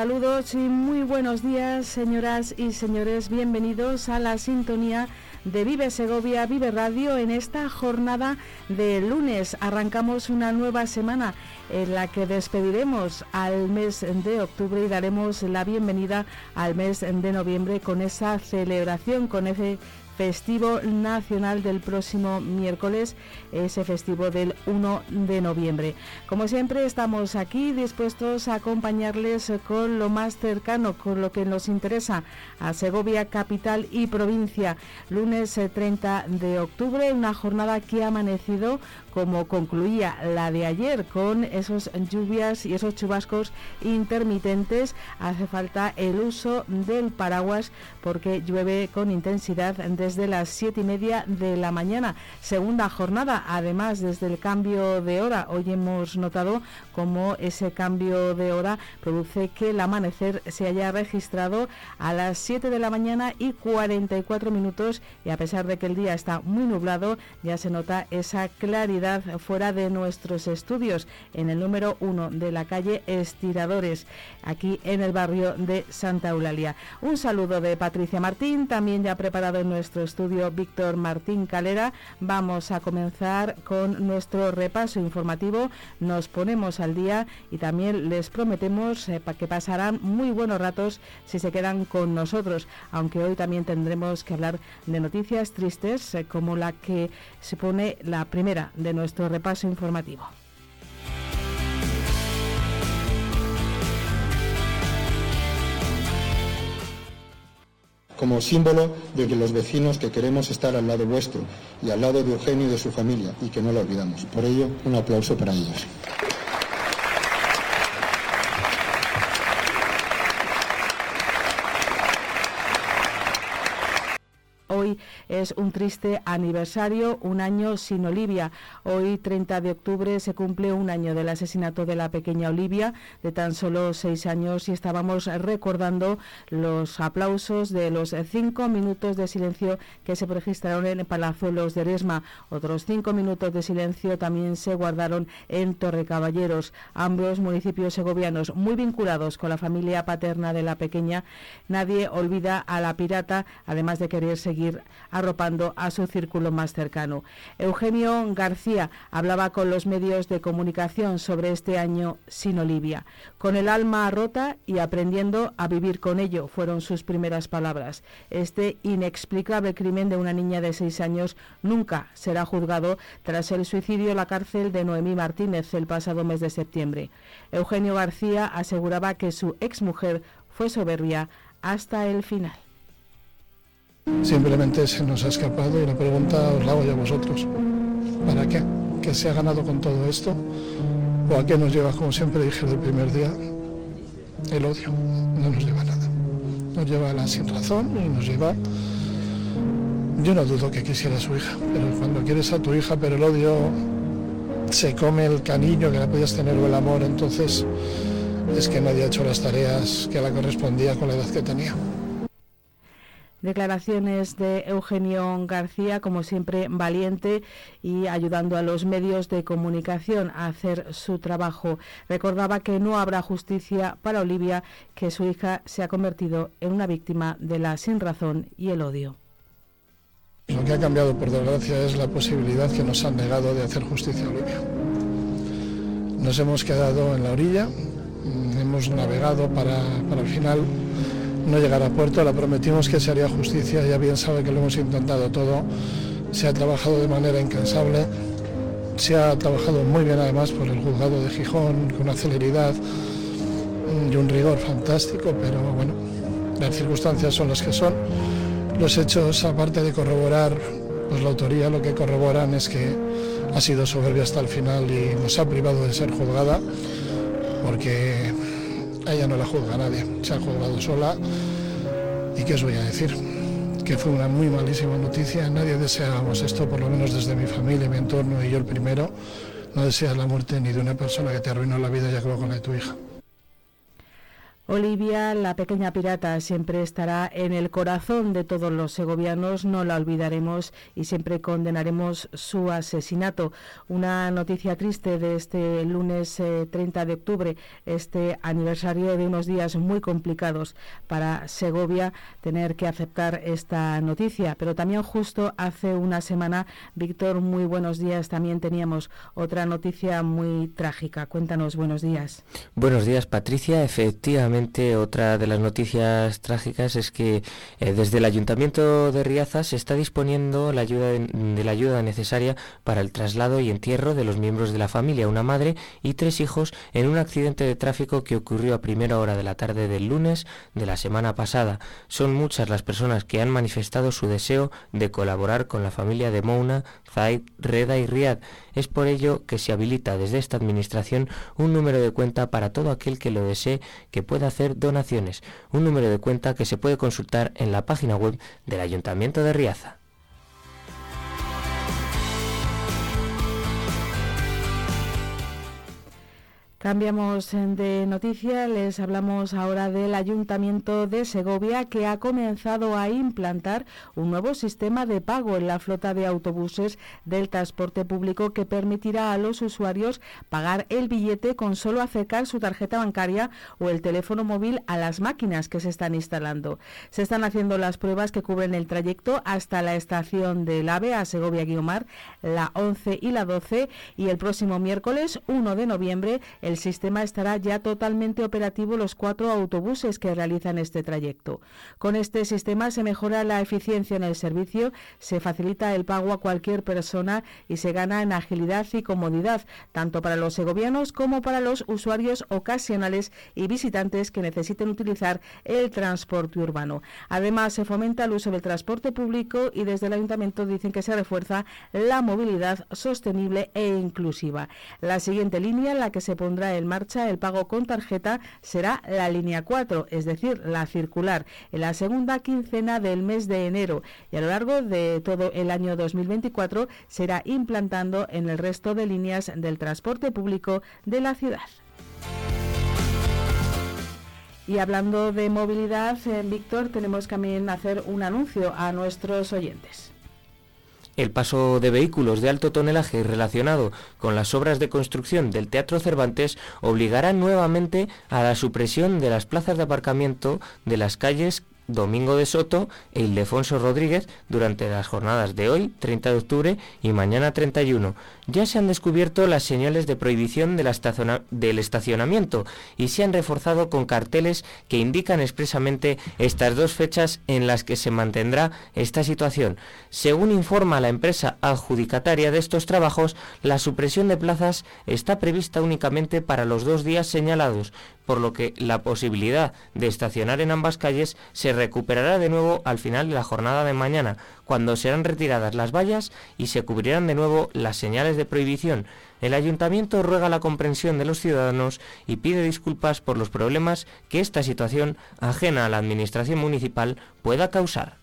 Saludos y muy buenos días, señoras y señores. Bienvenidos a la sintonía de Vive Segovia, Vive Radio. En esta jornada de lunes arrancamos una nueva semana en la que despediremos al mes de octubre y daremos la bienvenida al mes de noviembre con esa celebración, con ese festivo nacional del próximo miércoles, ese festivo del 1 de noviembre. Como siempre estamos aquí dispuestos a acompañarles con lo más cercano, con lo que nos interesa a Segovia capital y provincia. Lunes 30 eh, de octubre, una jornada que ha amanecido como concluía la de ayer con esos lluvias y esos chubascos intermitentes. Hace falta el uso del paraguas porque llueve con intensidad desde las siete y media de la mañana. Segunda jornada, además desde el cambio de hora. Hoy hemos notado cómo ese cambio de hora produce que el amanecer se haya registrado a las 7 de la mañana y 44 minutos y a pesar de que el día está muy nublado ya se nota esa claridad fuera de nuestros estudios, en el número uno de la calle Estiradores, aquí en el barrio de Santa Eulalia. Un saludo de Patricia Martín, también ya preparado en nuestro estudio Víctor Martín Calera. Vamos a comenzar con nuestro repaso informativo. Nos ponemos al día y también les prometemos eh, que pasarán muy buenos ratos si se quedan con nosotros, aunque hoy también tendremos que hablar de noticias tristes eh, como la que se pone la primera de nuestro repaso informativo. como símbolo de que los vecinos que queremos estar al lado vuestro y al lado de Eugenio y de su familia y que no lo olvidamos. Por ello, un aplauso para ellos. Es un triste aniversario, un año sin Olivia. Hoy, 30 de octubre, se cumple un año del asesinato de la pequeña Olivia, de tan solo seis años, y estábamos recordando los aplausos de los cinco minutos de silencio que se registraron en Palazuelos de Resma. Otros cinco minutos de silencio también se guardaron en Torrecaballeros, ambos municipios segovianos muy vinculados con la familia paterna de la pequeña. Nadie olvida a la pirata, además de querer seguir arropando a su círculo más cercano. Eugenio García hablaba con los medios de comunicación sobre este año sin Olivia. Con el alma rota y aprendiendo a vivir con ello fueron sus primeras palabras. Este inexplicable crimen de una niña de seis años nunca será juzgado tras el suicidio en la cárcel de Noemí Martínez el pasado mes de septiembre. Eugenio García aseguraba que su exmujer fue soberbia hasta el final. Simplemente se nos ha escapado y la pregunta os la hago a vosotros. ¿Para qué? ¿Qué se ha ganado con todo esto? ¿O a qué nos lleva, como siempre dije el primer día, el odio? No nos lleva nada. Nos lleva a la sin razón y nos lleva... Yo no dudo que quisiera su hija, pero cuando quieres a tu hija, pero el odio se come el cariño que la podías tener o el amor, entonces es que nadie ha hecho las tareas que la correspondía con la edad que tenía. Declaraciones de Eugenio García, como siempre valiente y ayudando a los medios de comunicación a hacer su trabajo. Recordaba que no habrá justicia para Olivia, que su hija se ha convertido en una víctima de la sinrazón y el odio. Lo que ha cambiado, por desgracia, es la posibilidad que nos han negado de hacer justicia a Olivia. Nos hemos quedado en la orilla, hemos navegado para, para al final no llegar a puerto. Le prometimos que se haría justicia, ya bien sabe que lo hemos intentado todo. Se ha trabajado de manera incansable, se ha trabajado muy bien además por el juzgado de Gijón, con una celeridad y un rigor fantástico, pero bueno, las circunstancias son las que son. Los hechos, aparte de corroborar pues, la autoría, lo que corroboran es que ha sido soberbia hasta el final y nos ha privado de ser juzgada porque ella no la juzga nadie, se ha juzgado sola. Y qué os voy a decir, que fue una muy malísima noticia, nadie deseábamos esto, por lo menos desde mi familia, mi entorno y yo el primero, no deseas la muerte ni de una persona que te arruinó la vida y acabó con la de tu hija. Olivia, la pequeña pirata, siempre estará en el corazón de todos los segovianos, no la olvidaremos y siempre condenaremos su asesinato. Una noticia triste de este lunes 30 eh, de octubre, este aniversario de unos días muy complicados para Segovia, tener que aceptar esta noticia. Pero también justo hace una semana, Víctor, muy buenos días, también teníamos otra noticia muy trágica. Cuéntanos, buenos días. Buenos días, Patricia. Efectivamente otra de las noticias trágicas es que eh, desde el Ayuntamiento de Riaza se está disponiendo la ayuda de, la ayuda necesaria para el traslado y entierro de los miembros de la familia, una madre y tres hijos, en un accidente de tráfico que ocurrió a primera hora de la tarde del lunes de la semana pasada. Son muchas las personas que han manifestado su deseo de colaborar con la familia de Mouna, Zaid, Reda y Riad. Es por ello que se habilita desde esta administración un número de cuenta para todo aquel que lo desee que pueda hacer donaciones, un número de cuenta que se puede consultar en la página web del Ayuntamiento de Riaza. Cambiamos de noticia, les hablamos ahora del Ayuntamiento de Segovia que ha comenzado a implantar un nuevo sistema de pago en la flota de autobuses del transporte público que permitirá a los usuarios pagar el billete con solo acercar su tarjeta bancaria o el teléfono móvil a las máquinas que se están instalando. Se están haciendo las pruebas que cubren el trayecto hasta la estación del AVE a Segovia-Guiomar, la 11 y la 12 y el próximo miércoles 1 de noviembre sistema estará ya totalmente operativo los cuatro autobuses que realizan este trayecto. Con este sistema se mejora la eficiencia en el servicio, se facilita el pago a cualquier persona y se gana en agilidad y comodidad, tanto para los segovianos como para los usuarios ocasionales y visitantes que necesiten utilizar el transporte urbano. Además, se fomenta el uso del transporte público y desde el ayuntamiento dicen que se refuerza la movilidad sostenible e inclusiva. La siguiente línea, la que se pondrá en marcha el pago con tarjeta será la línea 4, es decir, la circular, en la segunda quincena del mes de enero y a lo largo de todo el año 2024 será implantando en el resto de líneas del transporte público de la ciudad. Y hablando de movilidad, eh, Víctor, tenemos que también hacer un anuncio a nuestros oyentes. El paso de vehículos de alto tonelaje relacionado con las obras de construcción del Teatro Cervantes obligará nuevamente a la supresión de las plazas de aparcamiento de las calles Domingo de Soto e Ildefonso Rodríguez durante las jornadas de hoy, 30 de octubre, y mañana 31. Ya se han descubierto las señales de prohibición del estacionamiento y se han reforzado con carteles que indican expresamente estas dos fechas en las que se mantendrá esta situación. Según informa la empresa adjudicataria de estos trabajos, la supresión de plazas está prevista únicamente para los dos días señalados, por lo que la posibilidad de estacionar en ambas calles se recuperará de nuevo al final de la jornada de mañana, cuando serán retiradas las vallas y se cubrirán de nuevo las señales de prohibición. El ayuntamiento ruega la comprensión de los ciudadanos y pide disculpas por los problemas que esta situación, ajena a la administración municipal, pueda causar.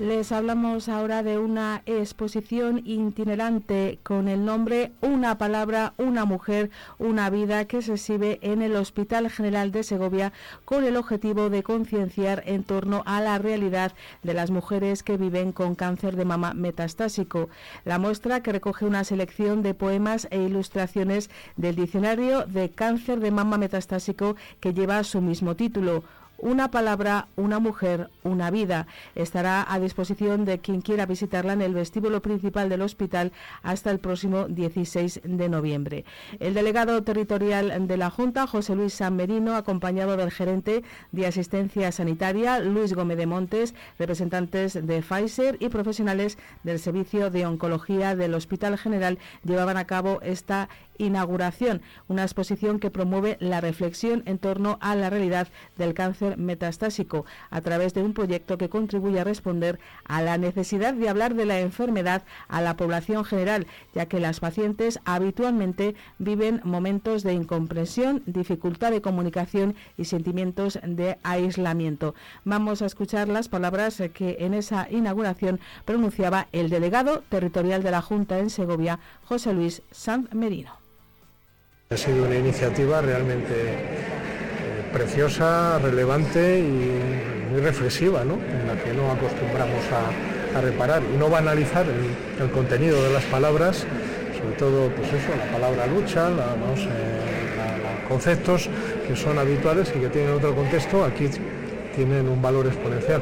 Les hablamos ahora de una exposición itinerante con el nombre Una palabra, una mujer, una vida que se exhibe en el Hospital General de Segovia con el objetivo de concienciar en torno a la realidad de las mujeres que viven con cáncer de mama metastásico. La muestra que recoge una selección de poemas e ilustraciones del diccionario de cáncer de mama metastásico que lleva su mismo título una palabra, una mujer, una vida. Estará a disposición de quien quiera visitarla en el vestíbulo principal del hospital hasta el próximo 16 de noviembre. El delegado territorial de la Junta, José Luis San Merino, acompañado del gerente de asistencia sanitaria, Luis Gómez de Montes, representantes de Pfizer y profesionales del Servicio de Oncología del Hospital General, llevaban a cabo esta inauguración, una exposición que promueve la reflexión en torno a la realidad del cáncer metastásico a través de un proyecto que contribuye a responder a la necesidad de hablar de la enfermedad a la población general, ya que las pacientes habitualmente viven momentos de incomprensión, dificultad de comunicación y sentimientos de aislamiento. Vamos a escuchar las palabras que en esa inauguración pronunciaba el delegado territorial de la Junta en Segovia, José Luis Sanz Merino. Ha sido una iniciativa realmente preciosa, relevante y muy reflexiva, en la que no acostumbramos a, reparar y no banalizar el, el, contenido de las palabras, sobre todo pues eso, la palabra lucha, los eh, conceptos que son habituales y que tienen otro contexto, aquí tienen un valor exponencial.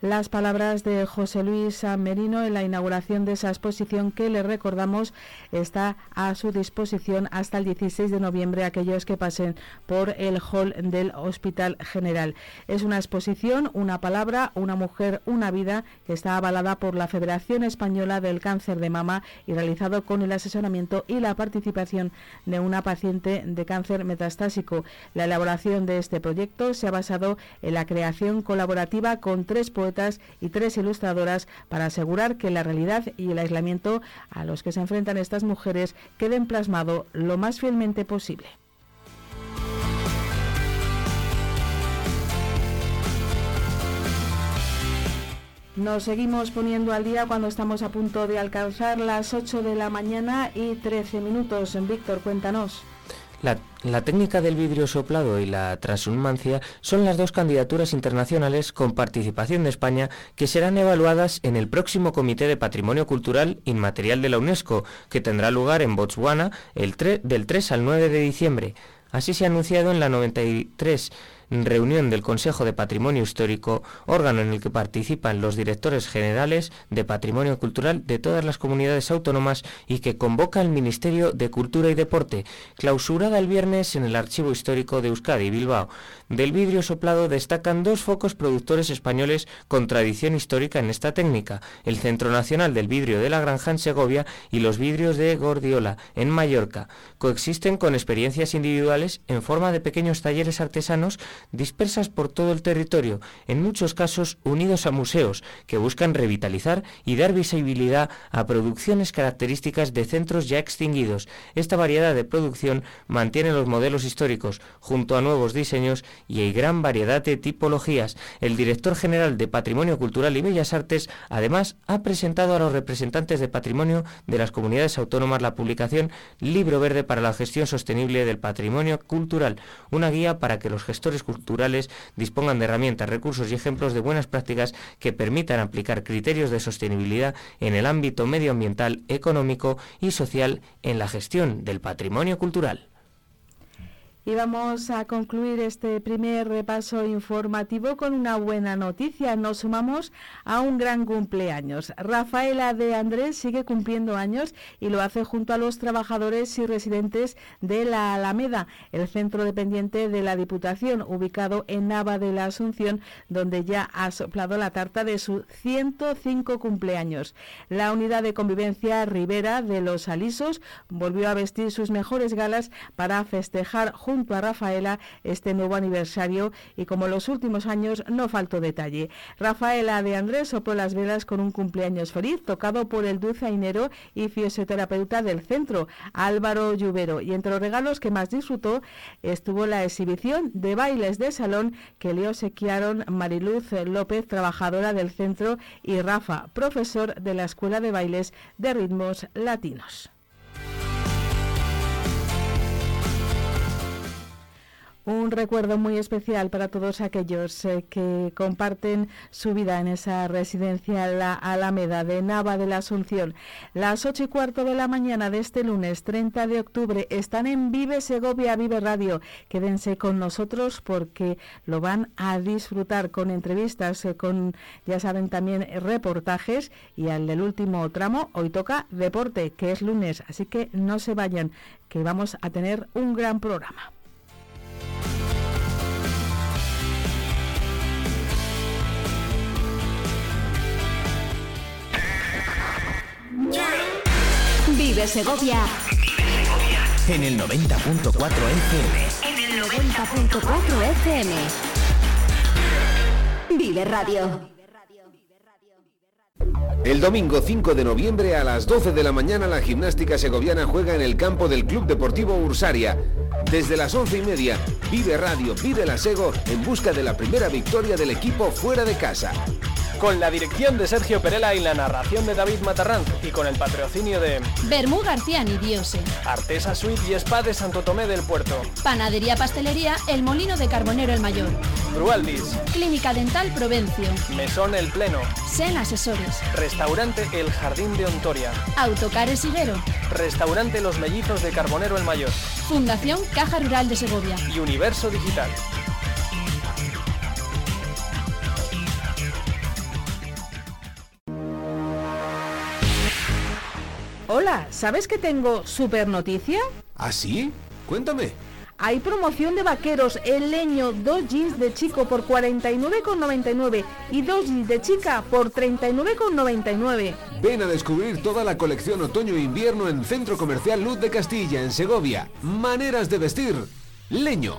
Las palabras de José Luis Merino en la inauguración de esa exposición que le recordamos está a su disposición hasta el 16 de noviembre aquellos que pasen por el hall del Hospital General. Es una exposición, una palabra, una mujer, una vida que está avalada por la Federación Española del Cáncer de Mama y realizado con el asesoramiento y la participación de una paciente de cáncer metastásico. La elaboración de este proyecto se ha basado en la creación colaborativa con tres poetas y tres ilustradoras para asegurar que la realidad y el aislamiento a los que se enfrentan estas mujeres queden plasmado lo más fielmente posible. Nos seguimos poniendo al día cuando estamos a punto de alcanzar las 8 de la mañana y 13 minutos. Víctor, cuéntanos. La, técnica del vidrio soplado y la transhumancia son las dos candidaturas internacionales con participación de España que serán evaluadas en el próximo Comité de Patrimonio Cultural Inmaterial de la UNESCO, que tendrá lugar en Botswana el del 3 al 9 de diciembre. Así se ha anunciado en la 93 reunión del Consejo de Patrimonio Histórico, órgano en el que participan los directores generales de Patrimonio Cultural de todas las comunidades autónomas y que convoca el Ministerio de Cultura y Deporte, clausurada el viernes en el Archivo Histórico de Euskadi, Bilbao. Del vidrio soplado destacan dos focos productores españoles con tradición histórica en esta técnica, el Centro Nacional del Vidrio de la Granja en Segovia y los vidrios de Gordiola en Mallorca. Coexisten con experiencias individuales en forma de pequeños talleres artesanos dispersas por todo el territorio, en muchos casos unidos a museos que buscan revitalizar y dar visibilidad a producciones características de centros ya extinguidos. Esta variedad de producción mantiene los modelos históricos junto a nuevos diseños y hay gran variedad de tipologías. El director general de Patrimonio Cultural y Bellas Artes además ha presentado a los representantes de patrimonio de las comunidades autónomas la publicación Libro Verde para la Gestión Sostenible del Patrimonio Cultural, una guía para que los gestores culturales dispongan de herramientas, recursos y ejemplos de buenas prácticas que permitan aplicar criterios de sostenibilidad en el ámbito medioambiental, económico y social en la gestión del patrimonio cultural. Y vamos a concluir este primer repaso informativo con una buena noticia. Nos sumamos a un gran cumpleaños. Rafaela de Andrés sigue cumpliendo años y lo hace junto a los trabajadores y residentes de la Alameda, el centro dependiente de la Diputación, ubicado en Nava de la Asunción, donde ya ha soplado la tarta de su 105 cumpleaños. La unidad de convivencia Rivera de los Alisos volvió a vestir sus mejores galas para festejar junto a Rafaela este nuevo aniversario y como los últimos años no faltó detalle. Rafaela de Andrés sopló las velas con un cumpleaños feliz tocado por el dulzainero y fisioterapeuta del centro, Álvaro Lluvero. Y entre los regalos que más disfrutó estuvo la exhibición de bailes de salón que le obsequiaron Mariluz López, trabajadora del centro, y Rafa, profesor de la Escuela de Bailes de Ritmos Latinos. Un recuerdo muy especial para todos aquellos eh, que comparten su vida en esa residencia La Alameda de Nava de la Asunción. Las ocho y cuarto de la mañana de este lunes 30 de octubre están en Vive Segovia, Vive Radio. Quédense con nosotros porque lo van a disfrutar con entrevistas, eh, con, ya saben, también reportajes y al del último tramo, hoy toca deporte, que es lunes, así que no se vayan, que vamos a tener un gran programa. Vive Segovia. En el 90.4 FM. En el 90.4 FM. Vive Radio. El domingo 5 de noviembre a las 12 de la mañana la gimnástica segoviana juega en el campo del Club Deportivo Ursaria. Desde las 11 y media, vive Radio, vive la Sego en busca de la primera victoria del equipo fuera de casa. Con la dirección de Sergio Perela y la narración de David Matarranz y con el patrocinio de Bermú García Nidiose, Artesa Suite y Spa de Santo Tomé del Puerto, Panadería Pastelería El Molino de Carbonero el Mayor, Brualdis, Clínica Dental Provencio, Mesón El Pleno, Sen Asesores, Restaurante El Jardín de Ontoria, Autocares Higuero, Restaurante Los Mellizos de Carbonero el Mayor, Fundación Caja Rural de Segovia y Universo Digital. Hola, ¿sabes que tengo super noticia? ¿Ah, sí? Cuéntame. Hay promoción de vaqueros en leño, dos jeans de chico por 49,99 y dos jeans de chica por 39,99. Ven a descubrir toda la colección otoño e invierno en Centro Comercial Luz de Castilla, en Segovia. Maneras de vestir. Leño.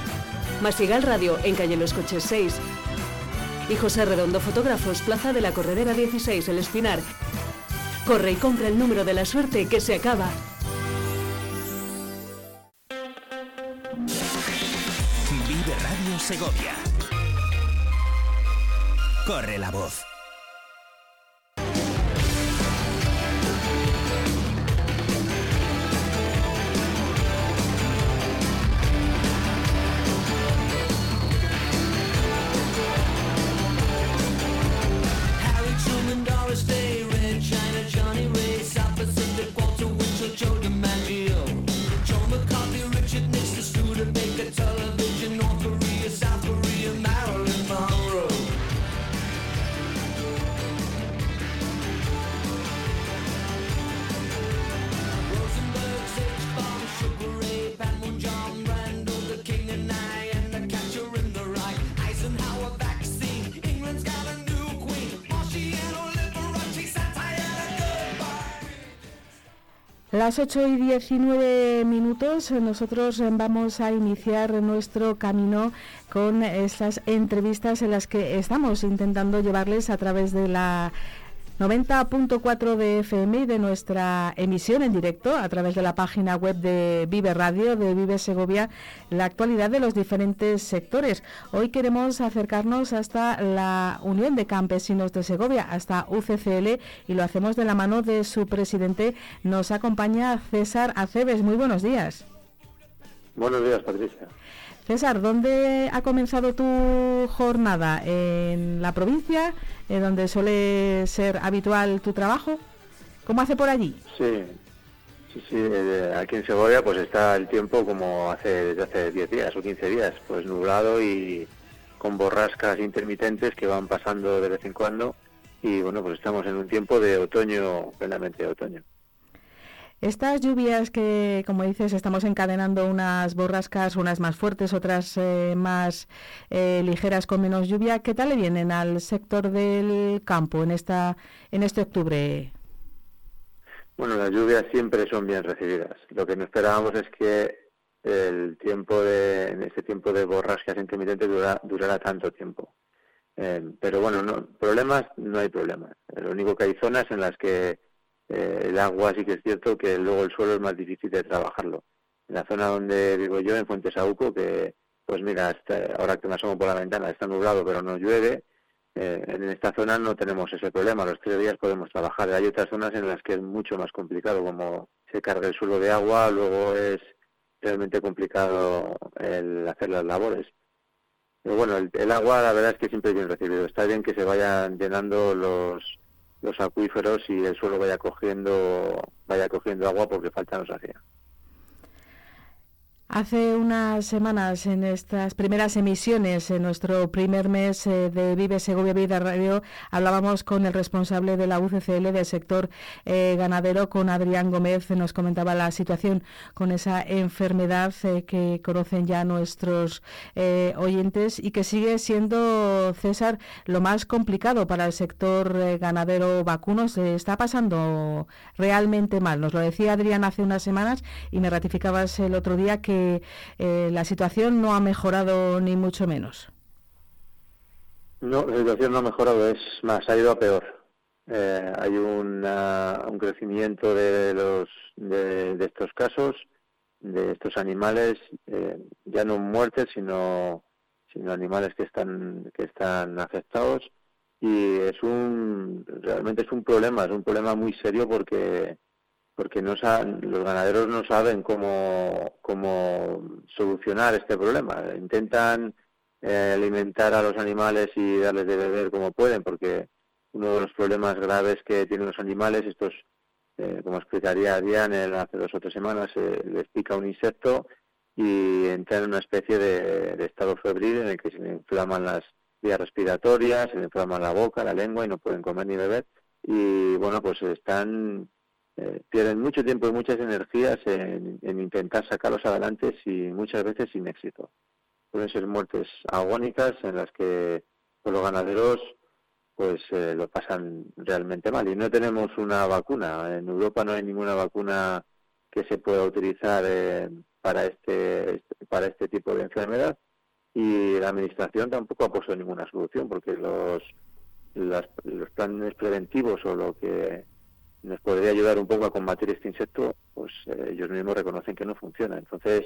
Masigal Radio en calle Los Coches 6. Y José Redondo Fotógrafos, Plaza de la Corredera 16, El Espinar. Corre y compra el número de la suerte que se acaba. Vive Radio Segovia. Corre la voz. Las 8 y 19 minutos, nosotros vamos a iniciar nuestro camino con estas entrevistas en las que estamos intentando llevarles a través de la 90.4 de FM y de nuestra emisión en directo a través de la página web de Vive Radio, de Vive Segovia, la actualidad de los diferentes sectores. Hoy queremos acercarnos hasta la Unión de Campesinos de Segovia, hasta UCCL, y lo hacemos de la mano de su presidente. Nos acompaña César Aceves. Muy buenos días. Buenos días, Patricia. César, ¿dónde ha comenzado tu jornada? ¿En la provincia, en donde suele ser habitual tu trabajo? ¿Cómo hace por allí? Sí, sí, sí. eh, aquí en Segovia pues está el tiempo como hace desde hace 10 días o 15 días, pues nublado y, con borrascas intermitentes que van pasando de vez en cuando y bueno, pues estamos en un tiempo de otoño, plenamente de otoño. Estas lluvias que, como dices, estamos encadenando unas borrascas, unas más fuertes, otras eh, más eh, ligeras con menos lluvia, ¿qué tal le vienen al sector del campo en esta en este octubre? Bueno, las lluvias siempre son bien recibidas. Lo que no esperábamos es que el tiempo de, en este tiempo de borrascas intermitentes dura, durara tanto tiempo. Eh, pero bueno, no, problemas no hay problemas. Lo único que hay zonas en las que eh, el agua sí que es cierto que luego el suelo es más difícil de trabajarlo. En la zona donde vivo yo, en Fuentesauco, que pues mira, ahora que me asomo por la ventana está nublado pero no llueve, eh, en esta zona no tenemos ese problema, los tres días podemos trabajar. Hay otras zonas en las que es mucho más complicado, como se carga el suelo de agua, luego es realmente complicado el hacer las labores. Pero bueno, el, el agua la verdad es que siempre es bien recibido. Está bien que se vayan llenando los, los acuíferos y el suelo vaya cogiendo vaya cogiendo agua porque falta nos hacía. Hace unas semanas, en estas primeras emisiones, en nuestro primer mes eh, de Vive Segovia Vida Radio, hablábamos con el responsable de la UCCL del sector eh, ganadero, con Adrián Gómez. Nos comentaba la situación con esa enfermedad eh, que conocen ya nuestros eh, oyentes y que sigue siendo, César, lo más complicado para el sector eh, ganadero vacuno. Se está pasando realmente mal. Nos lo decía Adrián hace unas semanas y me ratificabas el otro día que eh, la situación no ha mejorado ni mucho menos. No, la situación no ha mejorado, es más, ha ido a peor. Eh, hay una- un crecimiento de, los, de, estos casos, de estos animales, eh, ya no muertes, sino, sino animales que están, que están afectados. Y es un, realmente es un problema, es un problema muy serio porque porque no los ganaderos no saben cómo, cómo solucionar este problema. Intentan eh, alimentar a los animales y darles de beber como pueden, porque uno de los problemas graves que tienen los animales, estos, eh, como explicaría Diane hace dos o tres semanas, eh, les pica un insecto y entran en una especie de, de estado febril en el que se le inflaman las vías respiratorias, se le inflama la boca, la lengua y no pueden comer ni beber. Y bueno, pues están eh, pierden mucho tiempo y muchas energías en, en intentar sacarlos adelante y muchas veces sin éxito. Pueden ser muertes agónicas en las que pues, los ganaderos pues eh, lo pasan realmente mal y no tenemos una vacuna. En Europa no hay ninguna vacuna que se pueda utilizar eh, para este para este tipo de enfermedad y la administración tampoco ha puesto ninguna solución porque los las- los planes preventivos o lo que nos podría ayudar un poco a combatir este insecto, pues eh, ellos mismos reconocen que no funciona. Entonces,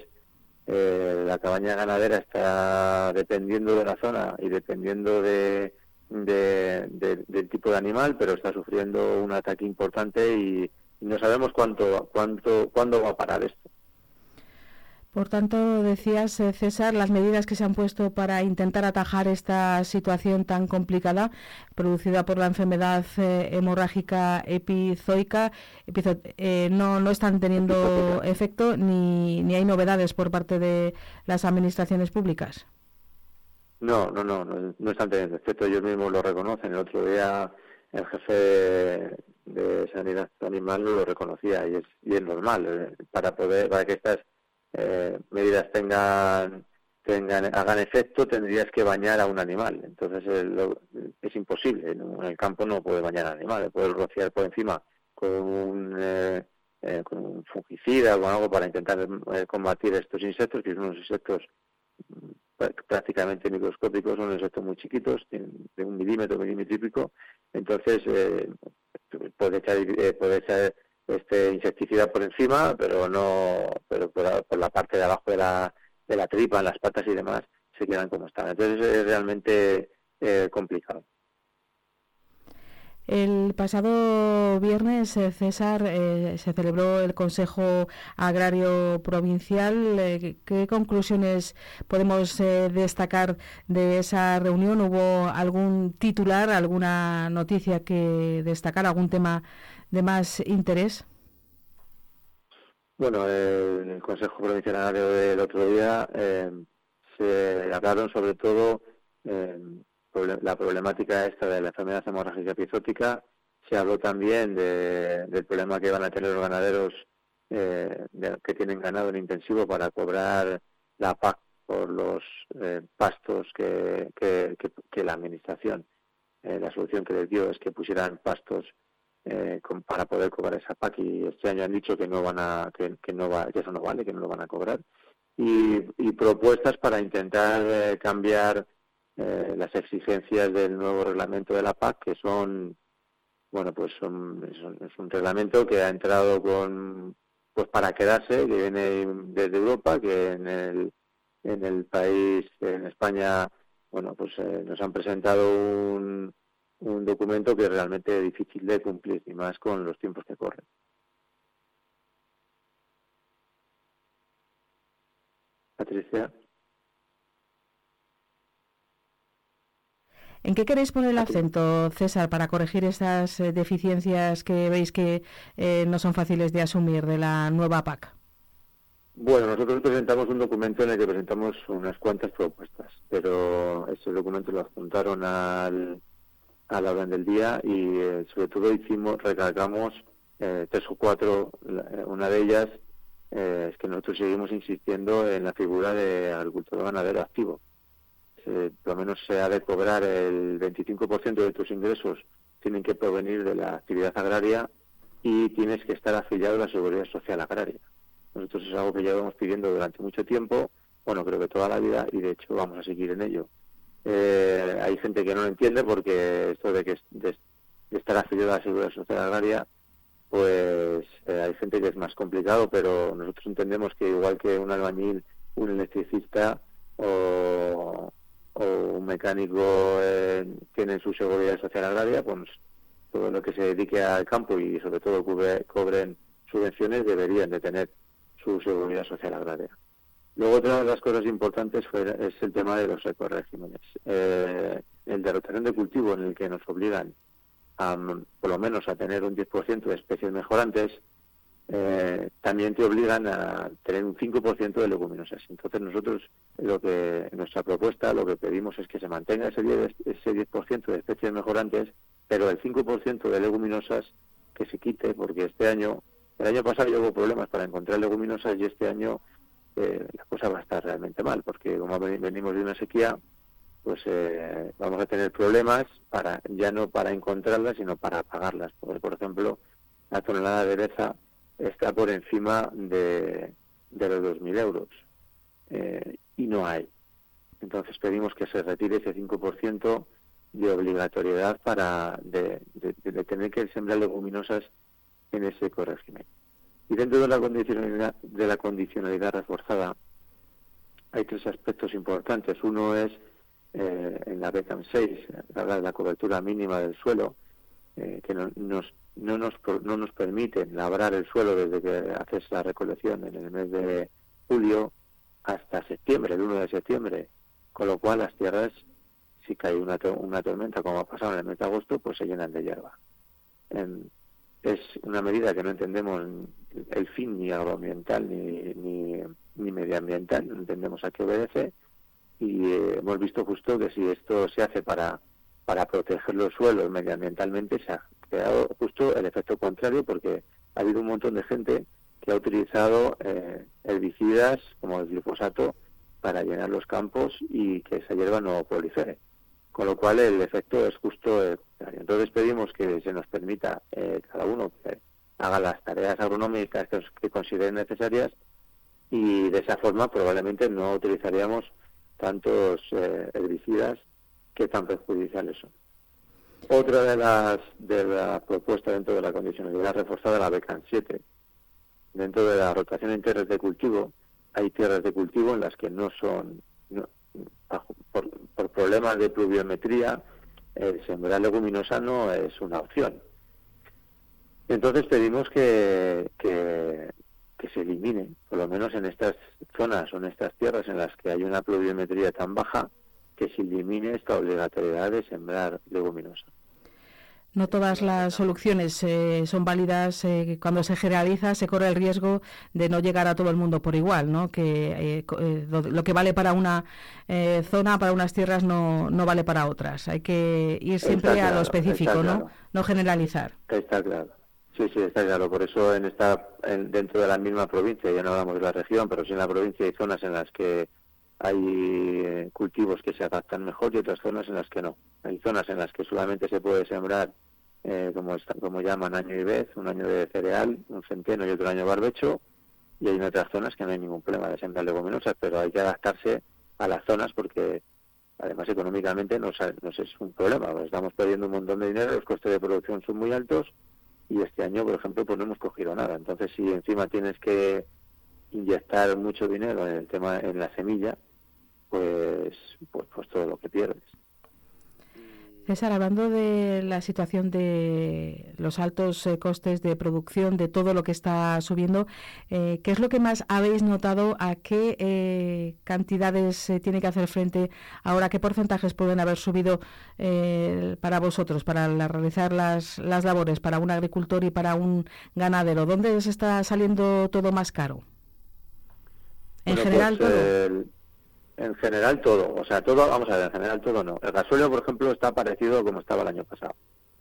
eh, la cabaña ganadera está dependiendo de la zona y dependiendo de, de- de- del tipo de animal, pero está sufriendo un ataque importante y, y no sabemos cuánto, cuánto, cuándo va a parar esto. Por tanto, decías, eh, César, las medidas que se han puesto para intentar atajar esta situación tan complicada producida por la enfermedad eh, hemorrágica epizoica epizo- eh, no, no están teniendo efecto ni, ni hay novedades por parte de las administraciones públicas. No, no, no, no, no están teniendo efecto, ellos mismos lo reconocen. El otro día el jefe de, sanidad animal lo reconocía y es, y es normal para poder para que estas eh, medidas tengan tengan hagan efecto tendrías que bañar a un animal. Entonces eh, lo- es imposible en el campo no puede bañar al animal puede rociar por encima con un eh, eh, con un fungicida o algo para intentar eh, combatir estos insectos que son unos insectos prá- prácticamente microscópicos, son insectos muy chiquitos, de un milímetro, milímetro y pico, entonces eh, puede echar, eh, puede echar este insecticida por encima, pero no, pero por la, por la parte de abajo de la, de la tripa, las patas y demás, se quedan como están. Entonces es realmente eh, complicado. El pasado viernes, eh, César, eh, se celebró el Consejo Agrario Provincial. Eh, ¿Qué conclusiones podemos eh, destacar de esa reunión? ¿Hubo algún titular, alguna noticia que destacar, algún tema de más interés? Bueno, eh, en el Consejo Provincial del otro día eh, se hablaron sobre todo eh, la problemática esta de la enfermedad hemorrágica epizótica. Se habló también de- del problema que van a tener los ganaderos eh, que tienen ganado en intensivo para cobrar la PAC por los eh, pastos que, que, la administración, la solución que les dio es que pusieran pastos eh, con- para poder cobrar esa PAC y este año han dicho que no van a que, que no va que eso no vale que no lo van a cobrar. Y, y propuestas para intentar eh, cambiar eh, las exigencias del nuevo reglamento de la PAC que son bueno pues son, es un- reglamento que ha entrado con pues para quedarse que viene desde Europa que en el en el país en España bueno pues eh, nos han presentado un un documento que es realmente difícil de cumplir y más con los tiempos que corren. Patricia. ¿En qué queréis poner el acento, César, para corregir estas eh, deficiencias que veis que eh, no son fáciles de asumir de la nueva PAC? Bueno, nosotros presentamos un documento en el que presentamos unas cuantas propuestas, pero ese documento lo adjuntaron al, a la orden del día y eh, sobre todo hicimos, recalcamos eh, tres o cuatro. Eh, Una de ellas eh, es que nosotros seguimos insistiendo en la figura de agricultor ganadero activo. Por lo menos se ha de cobrar el 25% de tus ingresos tienen que provenir de la actividad agraria y tienes que estar afiliado a la seguridad social agraria. Nosotros es algo que llevamos pidiendo durante mucho tiempo, bueno, creo que toda la vida, y de hecho vamos a seguir en ello. Eh, hay gente que no lo entiende porque esto de que de, estar afiliado a la seguridad social agraria, pues eh, hay gente que es más complicado, pero nosotros entendemos que igual que un albañil, un electricista o, un mecánico eh, tienen su seguridad social agraria, pues todo lo que se dedique al campo y sobre todo cubre- cobren subvenciones deberían de tener su seguridad social agraria. Luego otra de las cosas importantes fue, es el tema de los ecoregímenes. Eh, el de de cultivo en el que nos obligan a, mm, por lo menos a tener un 10% de especies mejorantes, eh, también te obligan a tener un 5% de leguminosas. Entonces nosotros lo que nuestra propuesta lo que pedimos es que se mantenga ese 10%, ese 10 de especies mejorantes, pero el 5% de leguminosas que se quite porque este año, el año pasado ya hubo problemas para encontrar leguminosas y este año eh, la cosa va a estar realmente mal porque como ven- venimos de una sequía, pues eh, vamos a tener problemas para ya no para encontrarlas sino para pagarlas. Porque, por ejemplo, la tonelada de bereza está por encima de, de los 2.000 euros eh, y no hay. Entonces pedimos que se retire ese 5% de obligatoriedad para de, de- tener que sembrar leguminosas en ese ecorégimen. Y dentro de la condicionalidad, de la condicionalidad reforzada hay tres aspectos importantes. Uno es eh, en la BECAM 6, habla de la cobertura mínima del suelo, eh, que no nos, no, nos, no nos permite labrar el suelo desde que haces la recolección en el mes de julio hasta septiembre, el 1 de septiembre, con lo cual las tierras, si cae una, una tormenta como ha pasado en el mes de agosto, pues se llenan de hierba. Em, es una medida que no entendemos el fin ni agroambiental ni, ni, ni medioambiental, no entendemos a qué obedece y eh, hemos visto justo que si esto se hace para, para proteger los suelos medioambientalmente, se ha creado justo el efecto contrario porque ha habido un montón de gente que ha utilizado eh, herbicidas como el glifosato para llenar los campos y que esa hierba no prolifere. Con lo cual el efecto es justo contrario. Entonces pedimos que se nos permita eh, cada uno que haga las tareas agronómicas que, que consideren necesarias y de esa forma probablemente no utilizaríamos tantos eh, herbicidas que tan perjudiciales son. Otra de las de la propuesta dentro de la condicionalidad reforzada, la BECAN 7, dentro de la rotación en tierras de cultivo, hay tierras de cultivo en las que no son, por, por problemas de pluviometría, el sembrar leguminosa no es una opción. Entonces pedimos que, que, que se elimine, por lo menos en estas zonas o en estas tierras en las que hay una pluviometría tan baja, que se elimine esta obligatoriedad de sembrar leguminosa. No todas las soluciones eh, son válidas. eh, cuando se generaliza, se corre el riesgo de no llegar a todo el mundo por igual, ¿no? Que eh, eh, lo, lo que vale para una eh, zona, para unas tierras, no, no vale para otras. Hay que ir siempre a lo específico, ¿no? claro. No generalizar. Está claro. Sí, sí, está claro. Por eso en esta, en- dentro de la misma provincia, ya no hablamos de la región, pero sí en la provincia hay zonas en las que hay eh, cultivos que se adaptan mejor y otras zonas en las que no. Hay zonas en las que solamente se puede sembrar, eh, como, está- como llaman, año y vez, un año de cereal, un centeno y otro año barbecho, y hay otras zonas que no hay ningún problema de sembrar leguminosas, pero hay que adaptarse a las zonas porque además económicamente nos, nos es un problema, pues estamos perdiendo un montón de dinero, los costes de producción son muy altos y este año, por ejemplo, pues no hemos cogido nada. Entonces, si encima tienes que inyectar mucho dinero en el tema en la semilla, pues pues, pues todo lo que pierdes. César, hablando de la situación de los altos eh, costes de producción, de todo lo que está subiendo, eh, ¿qué es lo que más habéis notado? ¿A qué eh, cantidades se tiene que hacer frente ahora? ¿Qué porcentajes pueden haber subido eh, para vosotros, para realizar las, las labores, para un agricultor y para un ganadero? ¿Dónde se está saliendo todo más caro? En Bueno, general, pues, todo. el- en general todo, o sea, todo, vamos a ver, en general todo no. El gasóleo, por ejemplo, está parecido como estaba el año pasado,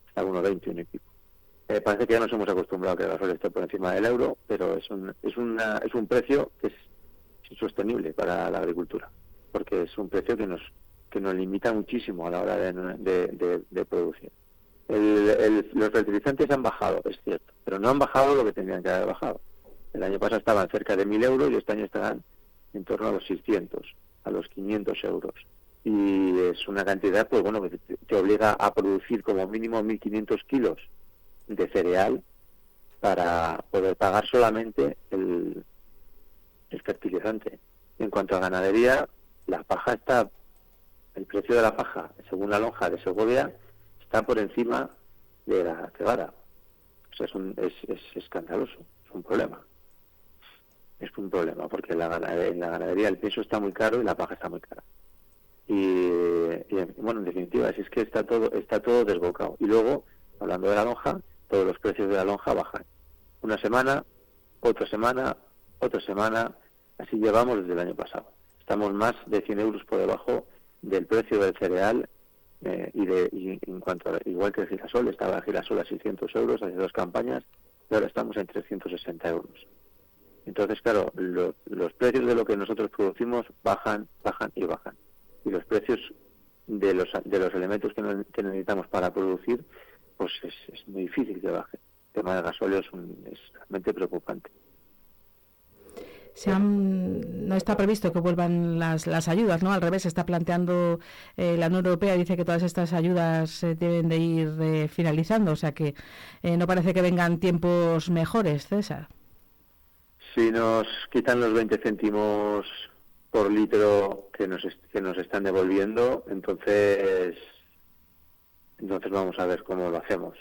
está a unos 21 y pico. Eh, parece que ya nos hemos acostumbrado a que el gasóleo esté por encima del euro, pero es un, es una, es un precio que es insostenible para la agricultura, porque es un precio que nos, que nos limita muchísimo a la hora de, de- de- de producir. El- el- los fertilizantes han bajado, es cierto, pero no han bajado lo que tendrían que haber bajado. El año pasado estaban cerca de 1.000 euros y este año estarán en torno a los 600, a los 500 euros. Y es una cantidad, pues bueno, que te, obliga a producir como mínimo 1.500 kilos de cereal para poder pagar solamente el, el fertilizante. En cuanto a ganadería, la paja está, el precio de la paja, según la lonja de Segovia, está por encima de la cebada. O sea, es, un, es, es escandaloso, es un problema. Es un problema, porque en la ganadería el peso está muy caro y la paja está muy cara. Y, bueno, en definitiva, si es que está todo, está todo desbocado. Y luego, hablando de la lonja, todos los precios de la lonja bajan. Una semana, otra semana, otra semana, así llevamos desde el año pasado. Estamos más de 100 euros por debajo del precio del cereal eh, y, de, y en cuanto igual que el girasol, estaba el girasol a 600 euros hace dos campañas y ahora estamos en 360 euros. Entonces, claro, lo- los precios de lo que nosotros producimos bajan, bajan y bajan. Y los precios de los, de los elementos que, necesitamos para producir, pues es, es muy difícil que bajen. El tema del gasóleo es, un- es realmente preocupante. Se han- no está previsto que vuelvan las, las ayudas, ¿no? Al revés, se está planteando eh, la Unión Europea dice que todas estas ayudas eh, deben de ir eh, finalizando, o sea que eh, no parece que vengan tiempos mejores, César. Si nos quitan los 20 céntimos por litro que nos, que nos están devolviendo, entonces, entonces vamos a ver cómo lo hacemos.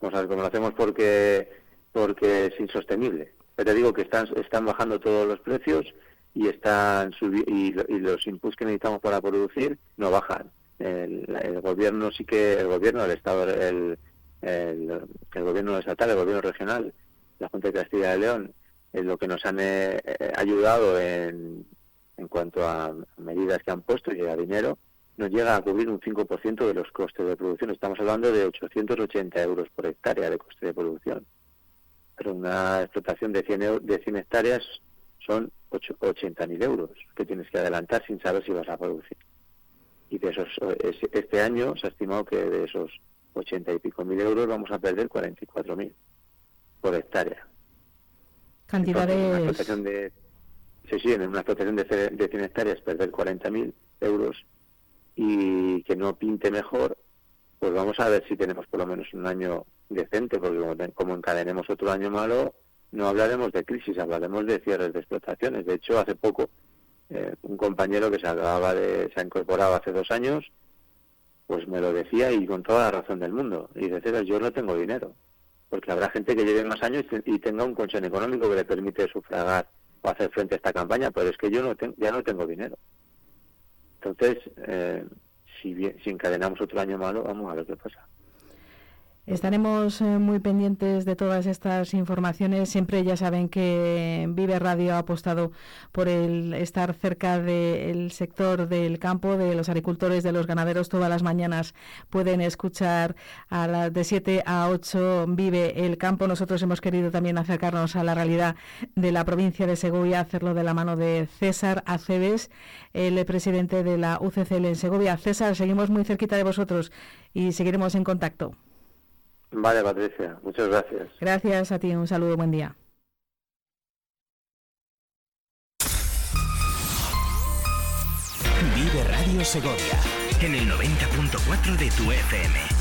Vamos a ver cómo lo hacemos porque, porque es insostenible. Ya te digo que están, bajando todos los precios y están y, y los inputs que necesitamos para producir no bajan. El, el gobierno sí que, el gobierno, el Estado, el, el, el gobierno estatal, el gobierno regional, la Junta de Castilla y León, es lo que nos han eh, eh, ayudado en, en cuanto a medidas que han puesto y a dinero, nos llega a cubrir un 5% de los costes de producción. Estamos hablando de 880 euros por hectárea de coste de producción. Pero una explotación de 100, eu- de 100 hectáreas son ocho- 80.000 euros que tienes que adelantar sin saber si vas a producir. Y de esos, es- este año se ha estimado que de esos 80 y pico mil euros vamos a perder 44.000 por hectárea. Entonces, en Cantidades explotación de, sí, sí, en una explotación de, de 100 hectáreas perder 40.000 euros y que no pinte mejor, pues vamos a ver si tenemos por lo menos un año decente, porque como, como encadenemos otro año malo, no hablaremos de crisis, hablaremos de cierres de explotaciones. De hecho, hace poco, eh, un compañero que se acababa de, se ha incorporado hace dos años, pues me lo decía y con toda la razón del mundo. Y dice, "César, yo no tengo dinero, porque habrá gente que lleve más años y tenga un colchón económico que le permite sufragar o hacer frente a esta campaña, pero es que yo no ten- ya no tengo dinero. Entonces, eh, si, bien- si encadenamos otro año malo, vamos a ver qué pasa. Estaremos eh, muy pendientes de todas estas informaciones. Siempre ya saben que Vive Radio ha apostado por el estar cerca del sector del campo, de los agricultores, de los ganaderos. Todas las mañanas pueden escuchar a las de 7 a 8 Vive el campo. Nosotros hemos querido también acercarnos a la realidad de la provincia de Segovia, hacerlo de la mano de César Aceves, el presidente de la UCCL en Segovia. César, seguimos muy cerquita de vosotros y seguiremos en contacto. Vale, Patricia, muchas gracias. Gracias a ti, un saludo, buen día. Vive Radio Segovia en el 90.4 de tu FM.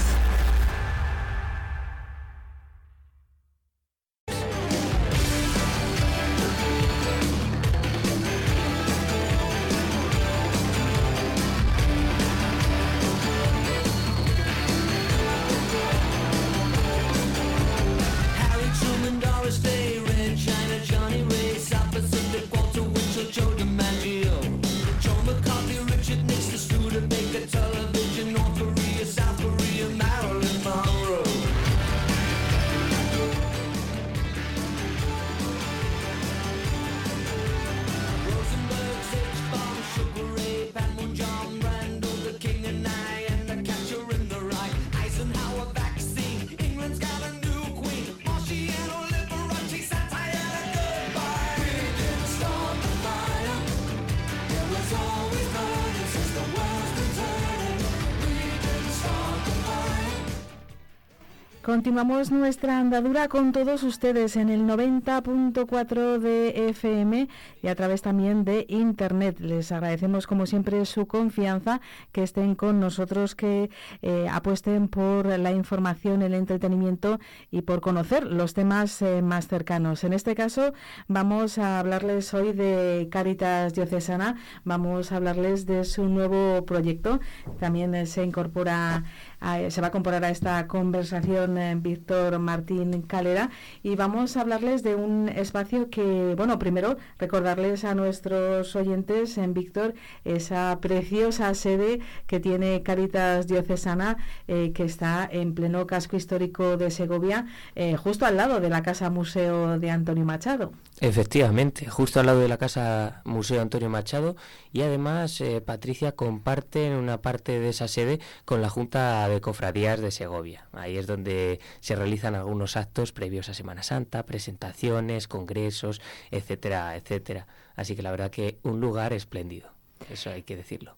Continuamos nuestra andadura con todos ustedes en el 90.4 de FM y a través también de Internet. Les agradecemos como siempre su confianza, que estén con nosotros, que eh, apuesten por la información, el entretenimiento y por conocer los temas eh, más cercanos. En este caso vamos a hablarles hoy de Caritas Diocesana, vamos a hablarles de su nuevo proyecto. También eh, se incorpora a- se va a incorporar a esta conversación eh, Víctor Martín Calera y vamos a hablarles de un espacio que, bueno, primero recordarles a nuestros oyentes en Víctor esa preciosa sede que tiene Caritas Diocesana eh, que está en pleno casco histórico de Segovia, eh, justo al lado de la Casa Museo de Antonio Machado. Efectivamente, justo al lado de la Casa Museo Antonio Machado y además eh, Patricia comparte una parte de esa sede con la Junta de Cofradías de Segovia. Ahí es donde se realizan algunos actos previos a Semana Santa, presentaciones, congresos, etcétera, etcétera. Así que la verdad que un lugar espléndido, eso hay que decirlo.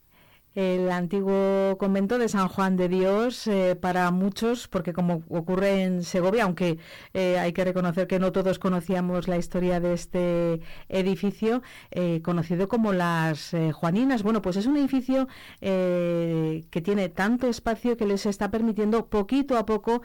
El antiguo convento de San Juan de Dios eh, para muchos, porque como ocurre en Segovia, aunque eh, hay que reconocer que no todos conocíamos la historia de este edificio, eh, conocido como las Juaninas. Bueno, pues es un edificio que tiene tanto espacio que les está permitiendo poquito a poco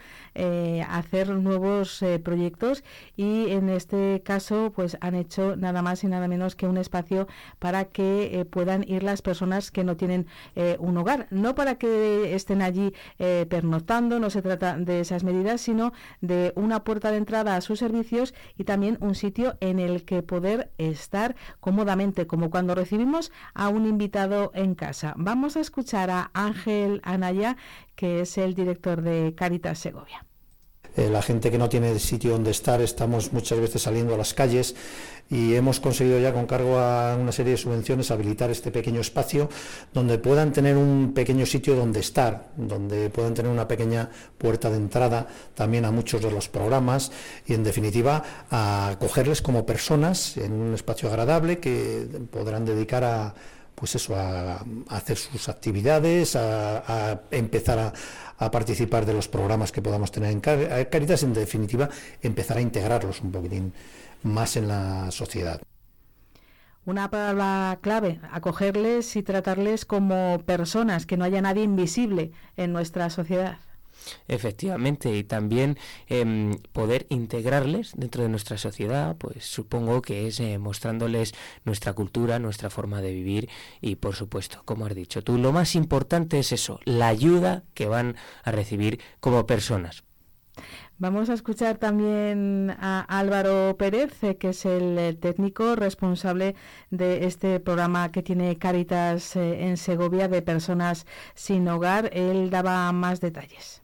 hacer nuevos proyectos y en este caso pues han hecho nada más y nada menos que un espacio para que puedan ir las personas que no tienen eh, un hogar, no para que estén allí eh, pernoctando, no se trata de esas medidas, sino de una puerta de entrada a sus servicios y también un sitio en el que poder estar cómodamente, como cuando recibimos a un invitado en casa. Vamos a escuchar a Ángel Anaya, que es el director de Caritas Segovia. Eh, la gente que no tiene sitio donde estar, estamos muchas veces saliendo a las calles y hemos conseguido ya con cargo a una serie de subvenciones habilitar este pequeño espacio donde puedan tener un pequeño sitio donde estar, donde puedan tener una pequeña puerta de entrada también a muchos de los programas y en definitiva a acogerles como personas en un espacio agradable que podrán dedicar a pues eso, a, hacer sus actividades, a, a empezar a, a participar de los programas que podamos tener en eh, Caritas, en definitiva, empezar a integrarlos un poquitín más en la sociedad. Una palabra clave, acogerles y tratarles como personas, que no haya nadie invisible en nuestra sociedad. Efectivamente, y también em, poder integrarles dentro de nuestra sociedad, pues supongo que es eh, mostrándoles nuestra cultura, nuestra forma de vivir y por supuesto, como has dicho tú, lo más importante es eso, la ayuda que van a recibir como personas. Vamos a escuchar también a Álvaro Pérez, eh, que es el eh, técnico responsable de este programa que tiene Caritas eh, en Segovia de personas sin hogar. Él daba más detalles.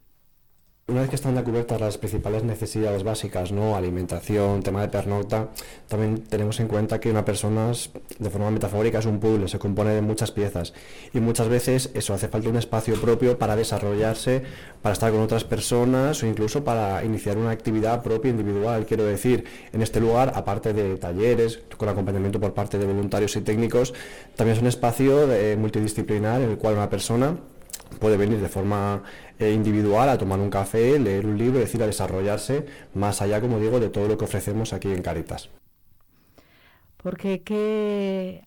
Una vez que están ya cubiertas las principales necesidades básicas, ¿no? alimentación, tema de pernocta, también tenemos en cuenta que una persona de forma metafórica es un puzzle, se compone de muchas piezas y muchas veces eso hace falta un espacio propio para desarrollarse, para estar con otras personas o incluso para iniciar una actividad propia individual. Quiero decir, en este lugar, aparte de talleres con acompañamiento por parte de voluntarios y técnicos, también es un espacio eh, multidisciplinar en el cual una persona puede venir de forma eh, individual a tomar un café, leer un libro, es decir, a desarrollarse más allá, como digo, de todo lo que ofrecemos aquí en Caritas. Porque qué,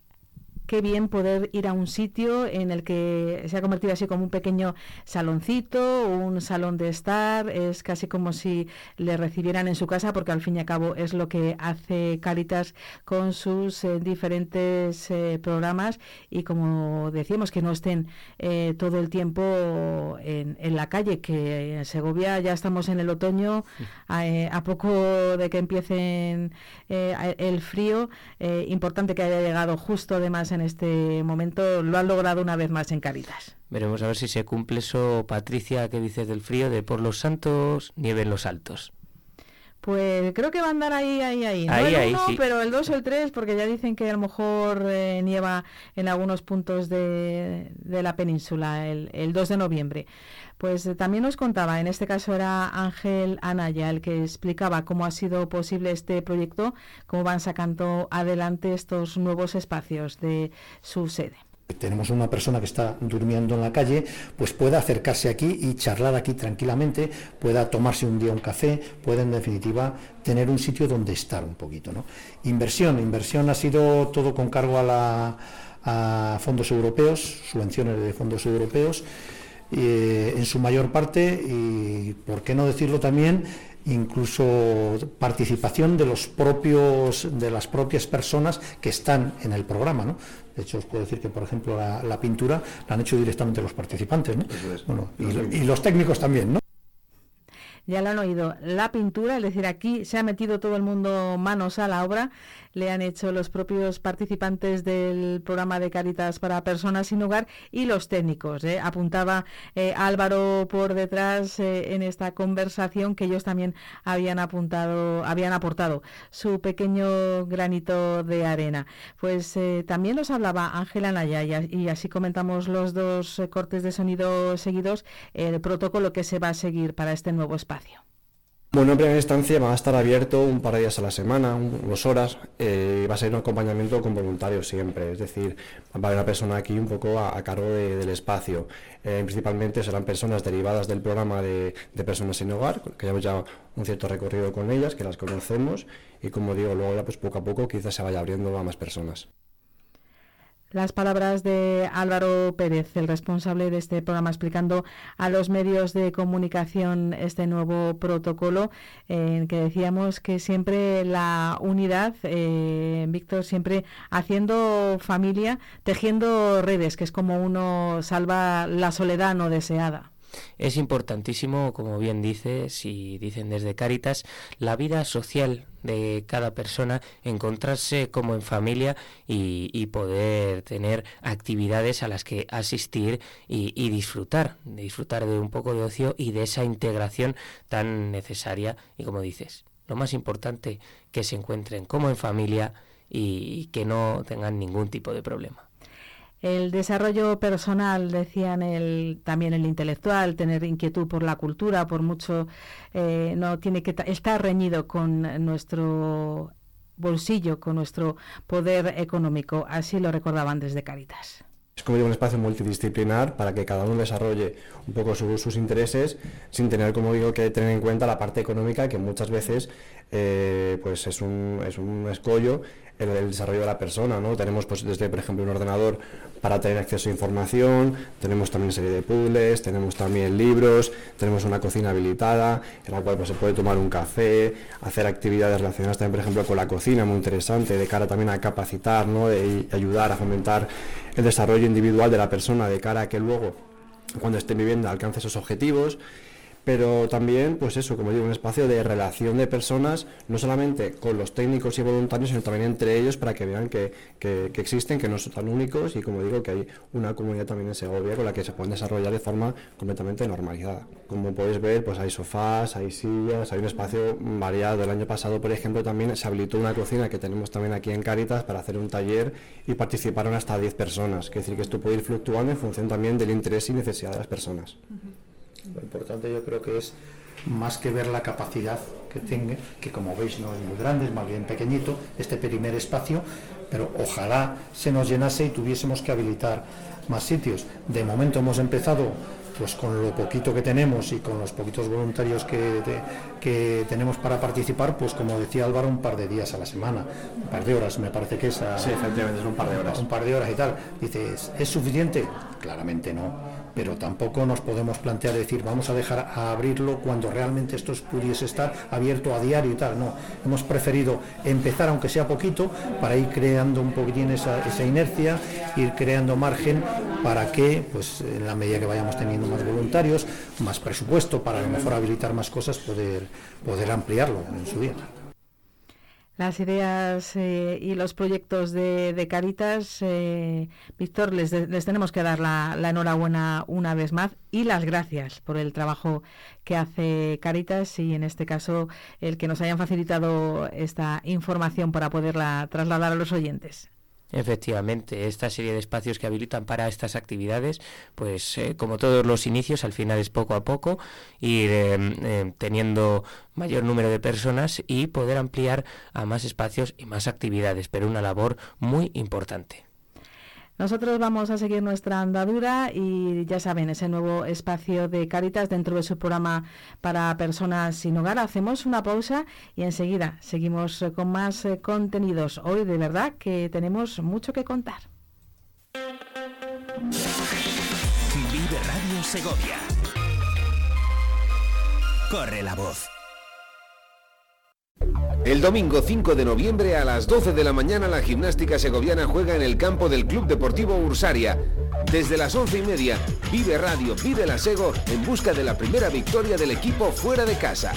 qué bien poder ir a un sitio en el que se ha convertido así como un pequeño saloncito, un salón de estar, es casi como si le recibieran en su casa, porque al fin y al cabo es lo que hace Caritas con sus eh, diferentes eh, programas y como decíamos, que no estén eh, todo el tiempo en, en la calle, que en Segovia ya estamos en el otoño, a, eh, a poco de que empiecen eh, el frío, importante que haya llegado justo además en este momento, lo han logrado una vez más en Caritas. Veremos a ver si se cumple eso, Patricia, que dices del frío, de por los santos, nieve en los altos. Pues creo que va a andar ahí, ahí, ahí. No Ahí, el ahí, uno, sí. pero el 2 o el 3, porque ya dicen que a lo mejor eh, nieva en algunos puntos de, de la península el, el 2 de noviembre. Pues eh, también nos contaba, en este caso era Ángel Anaya, el que explicaba cómo ha sido posible este proyecto, cómo van sacando adelante estos nuevos espacios de su sede. tenemos una persona que está durmiendo en la calle, pues pueda acercarse aquí y charlar aquí tranquilamente, pueda tomarse un día un café, pueda en definitiva tener un sitio donde estar un poquito. ¿no? Inversión, inversión ha sido todo con cargo a, la- a fondos europeos, subvenciones de fondos europeos, eh, en su mayor parte y, por qué no decirlo también, incluso participación de los propios de las propias personas que están en el programa, ¿no? De hecho, os puedo decir que, por ejemplo, la, la pintura la han hecho directamente los participantes, ¿no? Bueno, y, y los técnicos también, ¿no? Ya lo han oído, la pintura, es decir, aquí se ha metido todo el mundo manos a la obra, le han hecho los propios participantes del programa de Caritas para Personas sin Hogar y los técnicos. ¿eh? Apuntaba eh, Álvaro por detrás eh, en esta conversación que ellos también habían apuntado, habían aportado su pequeño granito de arena. Pues eh, también nos hablaba Ángela Naya y, y así comentamos los dos cortes de sonido seguidos, el protocolo que se va a seguir para este nuevo espacio. Bueno, en primera instancia va a estar abierto un par de días a la semana, dos horas, eh, va a ser un acompañamiento con voluntarios siempre, es decir, va a haber una persona aquí un poco a, cargo de- del espacio. Eh, principalmente serán personas derivadas del programa de, de Personas sin Hogar, que llevamos ya un cierto recorrido con ellas, que las conocemos y como digo, luego ya pues poco a poco quizás se vaya abriendo a más personas. Las palabras de Álvaro Pérez, el responsable de este programa, explicando a los medios de comunicación este nuevo protocolo, en que decíamos que siempre la unidad, eh, Víctor, siempre haciendo familia, tejiendo redes, que es como uno salva la soledad no deseada. Es importantísimo, como bien dices y dicen desde Cáritas, la vida social de cada persona, encontrarse como en familia y, poder tener actividades a las que asistir y, y disfrutar, disfrutar de un poco de ocio y de esa integración tan necesaria y como dices, lo más importante, que se encuentren como en familia y que no tengan ningún tipo de problema. El desarrollo personal, decían el, también el intelectual, tener inquietud por la cultura, por mucho, eh, no tiene que ta- estar reñido con nuestro bolsillo, con nuestro poder económico. Así lo recordaban desde Caritas. Es como digo, un espacio multidisciplinar para que cada uno desarrolle un poco su- sus intereses sin tener, como digo, que tener en cuenta la parte económica que muchas veces eh, pues es un, es un escollo en el desarrollo de la persona. ¿no? Tenemos pues, desde, por ejemplo, un ordenador para tener acceso a información, tenemos también serie de puzzles, tenemos también libros, tenemos una cocina habilitada en la cual pues, se puede tomar un café, hacer actividades relacionadas también, por ejemplo, con la cocina, muy interesante, de cara también a capacitar ¿no? y ayudar a fomentar el desarrollo individual de la persona de cara a que luego, cuando esté viviendo, alcance esos objetivos. Pero también, pues eso, como digo, un espacio de relación de personas, no solamente con los técnicos y voluntarios, sino también entre ellos para que vean que, que- existen, que no son tan únicos y como digo, que hay una comunidad también en Segovia con la que se pueden desarrollar de forma completamente normalizada. Como podéis ver, pues hay sofás, hay sillas, hay un espacio variado. El año pasado, por ejemplo, también se habilitó una cocina que tenemos también aquí en Cáritas para hacer un taller y participaron hasta 10 personas. Es decir, que esto puede ir fluctuando en función también del interés y necesidad de las personas. Lo importante yo creo que es más que ver la capacidad que tenga, que como veis no es muy grande, es más bien pequeñito, este primer espacio, pero ojalá se nos llenase y tuviésemos que habilitar más sitios. De momento hemos empezado pues con lo poquito que tenemos y con los poquitos voluntarios que, de- que tenemos para participar, pues como decía Álvaro, un par de días a la semana, un par de horas me parece que es. a- Sí, efectivamente, es un par de horas. Un par de horas y tal. Dices, ¿es suficiente? Claramente no. Pero tampoco nos podemos plantear decir, vamos a dejar a abrirlo cuando realmente esto pudiese estar abierto a diario y tal. No, hemos preferido empezar, aunque sea poquito, para ir creando un poquitín esa, esa inercia, ir creando margen para que, pues en la medida que vayamos teniendo más voluntarios, más presupuesto para a lo mejor habilitar más cosas, poder, poder ampliarlo en su día. Las ideas eh, y los proyectos de, de Caritas, eh, Víctor, les, les tenemos que dar la, la enhorabuena una vez más y las gracias por el trabajo que hace Caritas y en este caso el que nos hayan facilitado esta información para poderla trasladar a los oyentes. Efectivamente, esta serie de espacios que habilitan para estas actividades, pues eh, como todos los inicios, al final es poco a poco, ir eh, eh, teniendo mayor número de personas y poder ampliar a más espacios y más actividades, pero una labor muy importante. Nosotros vamos a seguir nuestra andadura y ya saben, ese nuevo espacio de Caritas dentro de su programa para personas sin hogar. Hacemos una pausa y enseguida seguimos con más eh, contenidos. Hoy de verdad que tenemos mucho que contar. Vive Radio Segovia. Corre la voz. El domingo 5 de noviembre a las 12 de la mañana la gimnástica segoviana juega en el campo del Club Deportivo Ursaria. Desde las 11 y media, Vive Radio, Vive la Sego en busca de la primera victoria del equipo fuera de casa.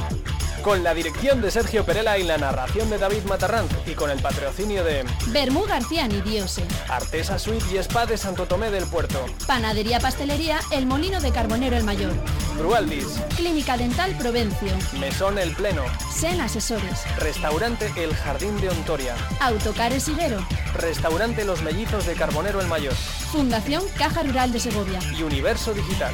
Con la dirección de Sergio Perela y la narración de David Matarranz y con el patrocinio de Bermú García Nidiose. Artesa Suite y Spa de Santo Tomé del Puerto, Panadería Pastelería El Molino de Carbonero el Mayor. Brualdis, Clínica Dental Provencio. Mesón El Pleno, Sen Asesores. Restaurante El Jardín de Ontoria, Autocares Higuero. Restaurante Los Mellizos de Carbonero el Mayor Fundación Caja Rural de Segovia. y Universo Digital.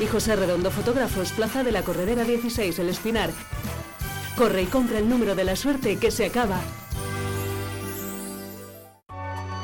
Y José Redondo Fotógrafos, Plaza de la Corredera 16, El Espinar. Corre y compra el número de la suerte que se acaba.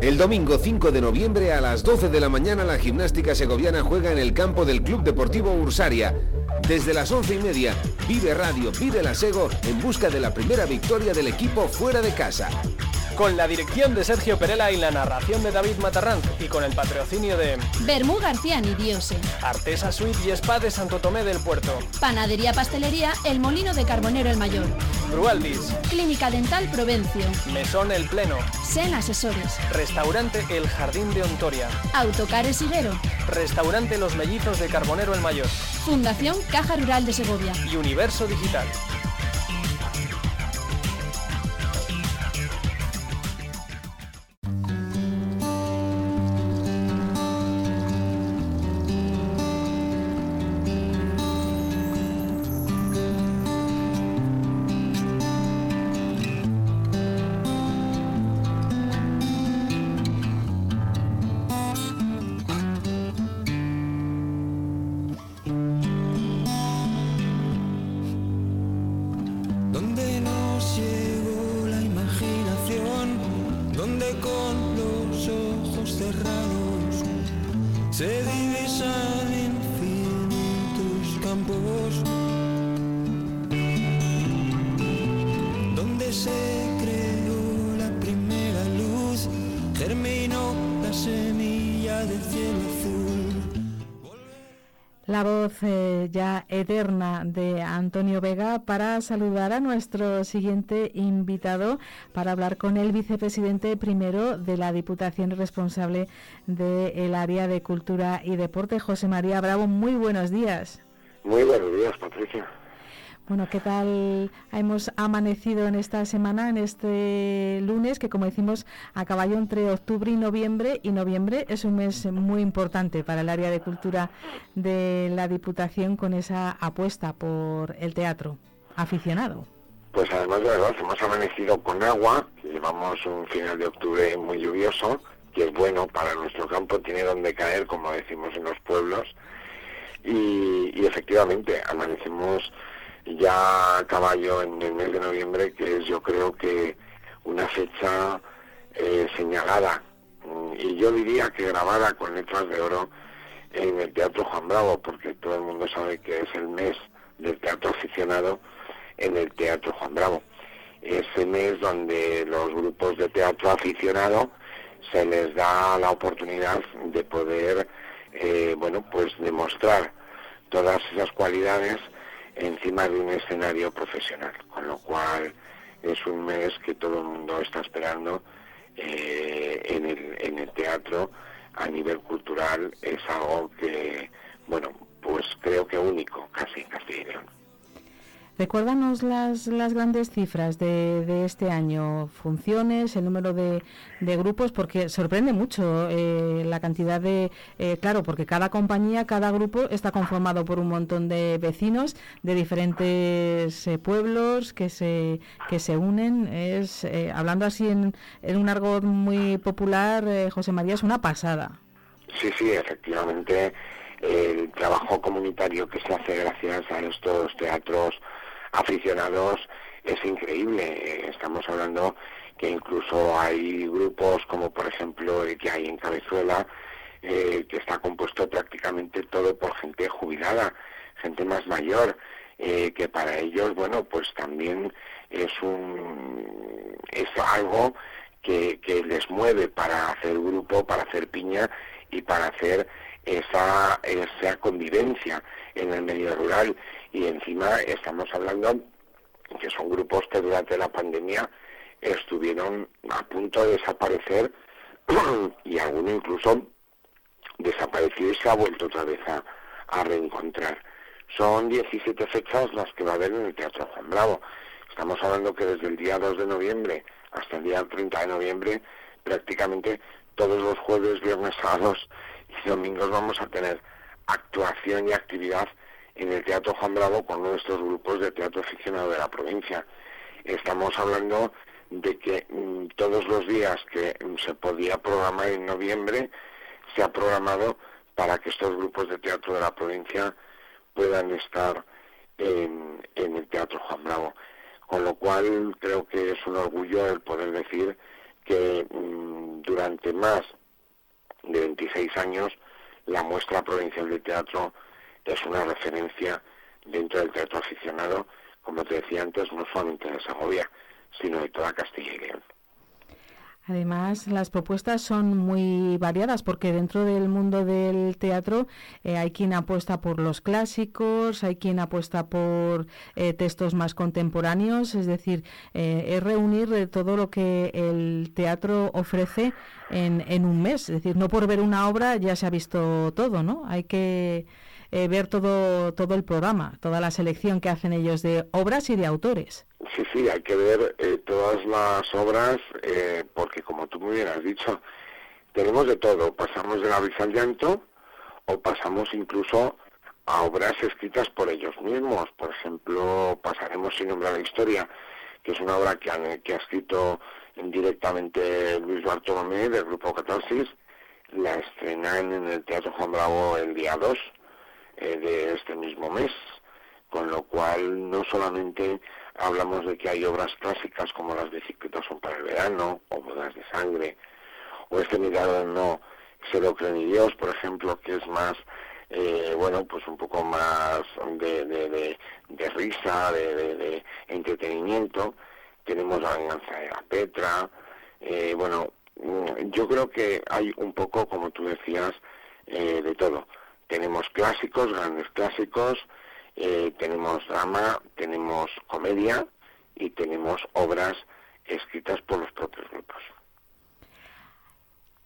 El domingo 5 de noviembre a las 12 de la mañana la gimnástica segoviana juega en el campo del Club Deportivo Ursaria. Desde las 11 y media, Vive Radio, Vive la Sego en busca de la primera victoria del equipo fuera de casa. Con la dirección de Sergio Perela y la narración de David Matarranz y con el patrocinio de Bermú García Nidiose. Artesa Suite y Spa de Santo Tomé del Puerto, Panadería Pastelería El Molino de Carbonero el Mayor. Brualdis, Clínica Dental Provencio. Mesón El Pleno, Sen Asesores. Restaurante El Jardín de Ontoria, Autocares Higuero. Restaurante Los Mellizos de Carbonero el Mayor Fundación Caja Rural de Segovia. y Universo Digital. Eterna de Antonio Vega para saludar a nuestro siguiente invitado para hablar con el vicepresidente primero de la Diputación responsable del área de Cultura y Deporte, José María Bravo. Muy buenos días. Muy buenos días, Patricia. Bueno, ¿qué tal hemos amanecido en esta semana, en este lunes, que como decimos, a caballo entre octubre y noviembre, y noviembre es un mes muy importante para el área de cultura de la Diputación con esa apuesta por el teatro aficionado? Pues además de verdad, hemos amanecido con agua, llevamos un final de octubre muy lluvioso, que es bueno para nuestro campo, tiene donde caer, como decimos en los pueblos, y, y efectivamente amanecemos ya a caballo en el mes de noviembre, que es yo creo que una fecha eh, señalada mm, y yo diría que grabada con letras de oro en el Teatro Juan Bravo, porque todo el mundo sabe que es el mes del teatro aficionado en el Teatro Juan Bravo. Ese mes donde los grupos de teatro aficionado se les da la oportunidad de poder, eh, bueno, pues demostrar todas esas cualidades encima de un escenario profesional, con lo cual es un mes que todo el mundo está esperando eh, en, el, en el teatro a nivel cultural, es algo que, bueno, pues creo que único casi en. Recuérdanos las, las grandes cifras de, de este año, funciones, el número de, de grupos, porque sorprende mucho eh, la cantidad de, eh, claro, porque cada compañía, cada grupo está conformado por un montón de vecinos de diferentes eh, pueblos que se, que se unen. Es, eh, hablando así en, en un argot muy popular, eh, José María, es una pasada. Sí, sí, efectivamente, el trabajo comunitario que se hace gracias a estos teatros aficionados es increíble. Estamos hablando que incluso hay grupos como por ejemplo el que hay en Cabezuela, eh, que está compuesto prácticamente todo por gente jubilada, gente más mayor, eh, que para ellos, bueno, pues también es un es algo que, que les mueve para hacer grupo, para hacer piña y para hacer esa, esa convivencia en el medio rural y encima estamos hablando que son grupos que durante la pandemia estuvieron a punto de desaparecer y alguno incluso desapareció y se ha vuelto otra vez a, a reencontrar. Son 17 fechas las que va a haber en el Teatro Juan Bravo. Estamos hablando que desde el día 2 de noviembre hasta el día 30 de noviembre prácticamente todos los jueves, viernes, sábados y domingos vamos a tener actuación y actividad en el Teatro Juan Bravo con nuestros grupos de teatro aficionado de la provincia. Estamos hablando de que mm, todos los días que mm, se podía programar en noviembre se ha programado para que estos grupos de teatro de la provincia puedan estar en, el Teatro Juan Bravo. Con lo cual creo que es un orgullo el poder decir que mm, durante más de 26 años la muestra provincial de teatro es una referencia dentro del teatro aficionado, como te decía antes, no solamente de Segovia, sino de toda Castilla y León. Además, las propuestas son muy variadas porque dentro del mundo del teatro eh, hay quien apuesta por los clásicos, hay quien apuesta por eh, textos más contemporáneos, es decir, eh, es reunir todo lo que el teatro ofrece en, en un mes. Es decir, no por ver una obra ya se ha visto todo, ¿no? Hay que eh, ver todo, todo el programa, toda la selección que hacen ellos de obras y de autores. Sí, sí, hay que ver eh, todas las obras, eh, porque como tú muy bien has dicho, tenemos de todo. Pasamos de la risa al llanto o pasamos incluso a obras escritas por ellos mismos. Por ejemplo, pasaremos sin nombrar la historia, que es una obra que, han, que ha escrito directamente Luis Bartolomé del grupo Catarsis. La estrenan en el Teatro Juan Bravo el día 2 eh, de este mismo mes, con lo cual no solamente hablamos de que hay obras clásicas como las bicicletas son para el verano, o bodas de sangre, o este mirador no se lo cree ni Dios, por ejemplo, que es más, eh, bueno, pues un poco más de, de, de, de risa, de, de, de entretenimiento. Tenemos la venganza de la Petra, eh, bueno, yo creo que hay un poco, como tú decías, eh, de todo. Tenemos clásicos, grandes clásicos, eh, tenemos drama, tenemos comedia y tenemos obras escritas por los propios grupos.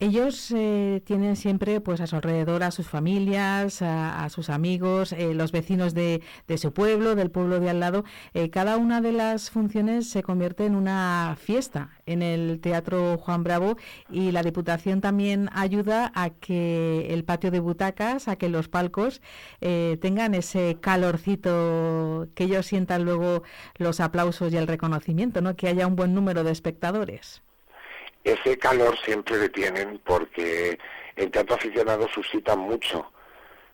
Ellos eh, tienen siempre pues a su alrededor a sus familias, a, sus amigos, eh, los vecinos de, de, su pueblo, del pueblo de al lado. Eh, cada una de las funciones se convierte en una fiesta en el Teatro Juan Bravo y la Diputación también ayuda a que el patio de butacas, a que los palcos eh, tengan ese calorcito, que ellos sientan luego los aplausos y el reconocimiento, ¿no? que haya un buen número de espectadores ese calor siempre le tienen porque el teatro aficionado suscita mucho,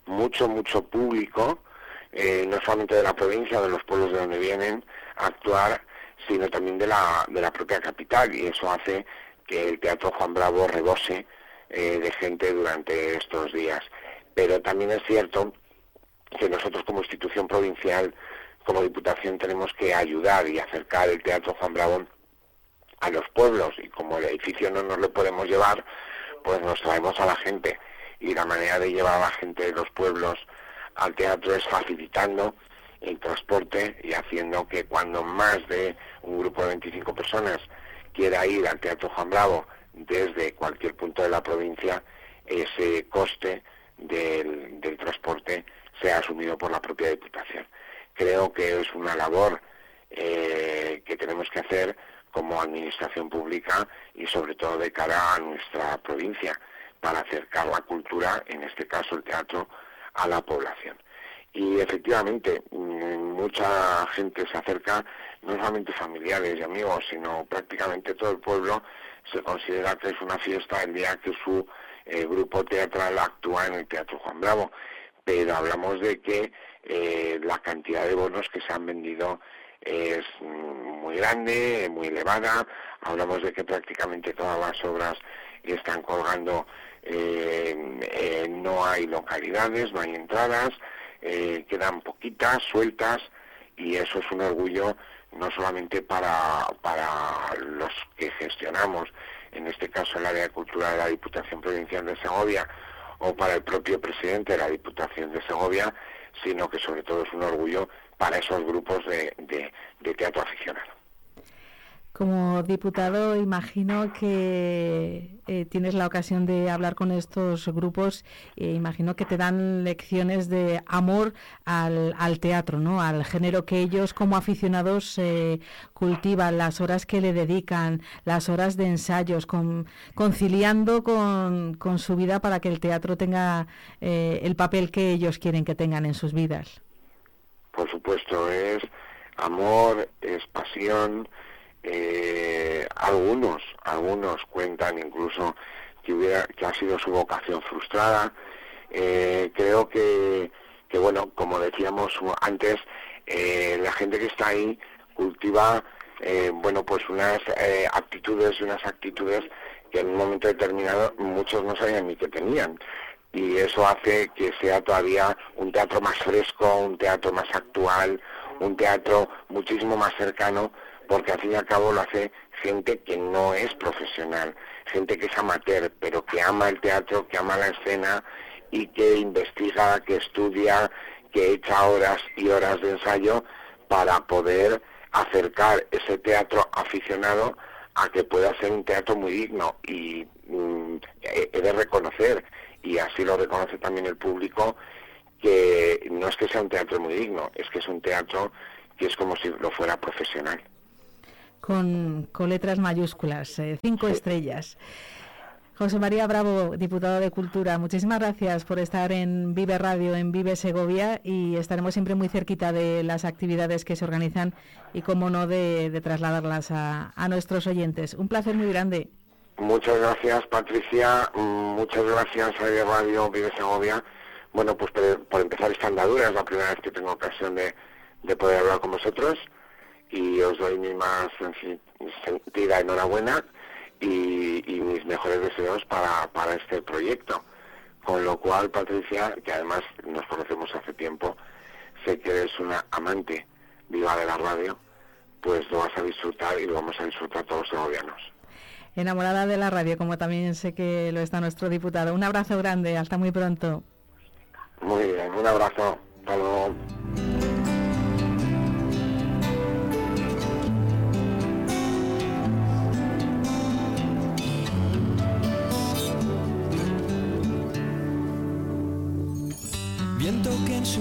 mucho, mucho público, eh, no solamente de la provincia, de los pueblos de donde vienen a actuar, sino también de la, de la propia capital y eso hace que el Teatro Juan Bravo rebose eh, de gente durante estos días. Pero también es cierto que nosotros como institución provincial, como Diputación, tenemos que ayudar y acercar el Teatro Juan Bravo a los pueblos y como el edificio no nos lo podemos llevar, pues nos traemos a la gente y la manera de llevar a la gente de los pueblos al teatro es facilitando el transporte y haciendo que cuando más de un grupo de 25 personas quiera ir al Teatro Juan Bravo desde cualquier punto de la provincia, ese coste del, del transporte sea asumido por la propia Diputación. Creo que es una labor eh, que tenemos que hacer como administración pública y sobre todo de cara a nuestra provincia para acercar la cultura, en este caso el teatro, a la población. Y efectivamente, mucha gente se acerca, no solamente familiares y amigos, sino prácticamente todo el pueblo se considera que es una fiesta el día que su eh, grupo teatral actúa en el Teatro Juan Bravo. Pero hablamos de que eh, la cantidad de bonos que se han vendido es muy grande, muy elevada. Hablamos de que prácticamente todas las obras están colgando, eh, eh, no hay localidades, no hay entradas, eh, quedan poquitas, sueltas, y eso es un orgullo no solamente para, para los que gestionamos, en este caso el área de cultura de la Diputación Provincial de Segovia, o para el propio presidente de la Diputación de Segovia, sino que sobre todo es un orgullo para esos grupos de, teatro aficionado. Como diputado, imagino que eh, tienes la ocasión de hablar con estos grupos. Eh, imagino que te dan lecciones de amor al, al, teatro, ¿no? Al género que ellos, como aficionados, eh, cultivan, las horas que le dedican, las horas de ensayos, con, conciliando con, con, su vida para que el teatro tenga eh, el papel que ellos quieren que tengan en sus vidas. Por supuesto, es amor, es pasión eh, algunos, algunos cuentan incluso que, hubiera, que ha sido su vocación frustrada. Eh, creo que, que, bueno, como decíamos antes, eh, la gente que está ahí cultiva, eh, bueno, pues unas eh, aptitudes y unas actitudes que en un momento determinado muchos no sabían ni que tenían. Y eso hace que sea todavía un teatro más fresco, un teatro más actual, un teatro muchísimo más cercano porque al fin y al cabo lo hace gente que no es profesional, gente que es amateur, pero que ama el teatro, que ama la escena y que investiga, que estudia, que echa horas y horas de ensayo para poder acercar ese teatro aficionado a que pueda ser un teatro muy digno. Y mm, he de reconocer, y así lo reconoce también el público, que no es que sea un teatro muy digno, es que es un teatro que es como si lo fuera profesional con, con letras mayúsculas, eh, cinco estrellas. José María Bravo, diputado de Cultura, muchísimas gracias por estar en Vive Radio, en Vive Segovia y estaremos siempre muy cerquita de las actividades que se organizan y, como no, de, de trasladarlas a, a, nuestros oyentes. Un placer muy grande. Muchas gracias Patricia, mm, muchas gracias a Radio Vive Segovia. Bueno, pues por, empezar esta andadura, es la primera vez que tengo ocasión de, de poder hablar con vosotros y os doy mi más sentida enhorabuena y, y mis mejores deseos para, para este proyecto. Con lo cual, Patricia, que además nos conocemos hace tiempo, sé que eres una amante viva de la radio, pues lo vas a disfrutar y lo vamos a disfrutar todos los segovianos enamorada de la radio, como también sé que lo está nuestro diputado. Un abrazo grande, hasta muy pronto. Muy bien, un abrazo. Hasta luego. Viento que en su